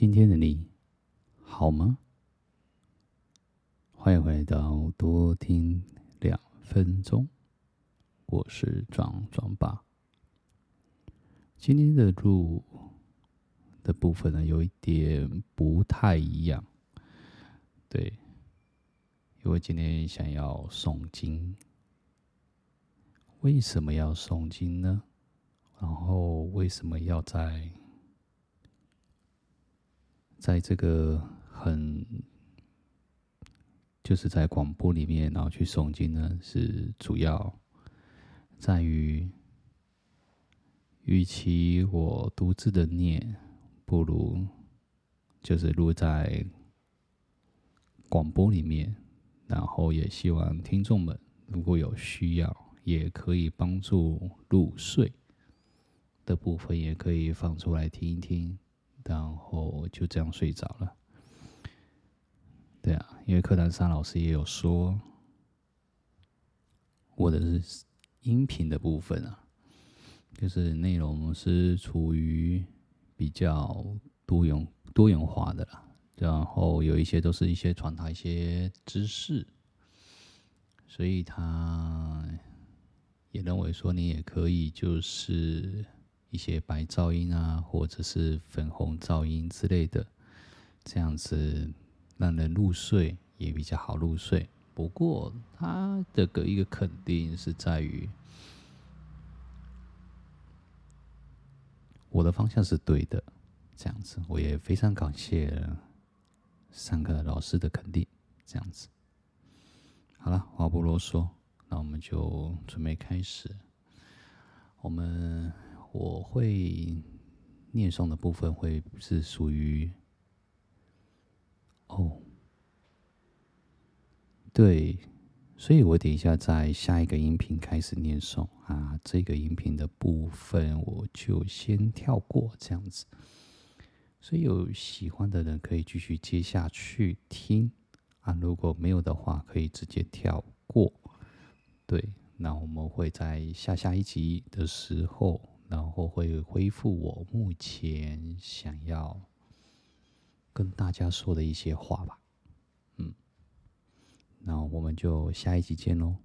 今天的你好吗？欢迎回到多听两分钟，我是壮壮爸。今天的录的部分呢，有一点不太一样，对，因为今天想要诵经。为什么要诵经呢？然后为什么要在在这个很就是在广播里面，然后去诵经呢？是主要在于，与其我独自的念，不如就是录在广播里面，然后也希望听众们如果有需要，也可以帮助入睡。的部分也可以放出来听一听，然后就这样睡着了。对啊，因为课堂上老师也有说，我的音频的部分啊，就是内容是处于比较多元多元化的啦，然后有一些都是一些传达一些知识，所以他也认为说你也可以就是。一些白噪音啊，或者是粉红噪音之类的，这样子让人入睡也比较好入睡。不过，它的个一个肯定是在于我的方向是对的，这样子我也非常感谢三个老师的肯定。这样子，好了，话不啰嗦，那我们就准备开始，我们。我会念诵的部分会是属于哦，对，所以我等一下在下一个音频开始念诵啊，这个音频的部分我就先跳过这样子，所以有喜欢的人可以继续接下去听啊，如果没有的话可以直接跳过。对，那我们会在下下一集的时候。然后会恢复我目前想要跟大家说的一些话吧，嗯，那我们就下一集见喽。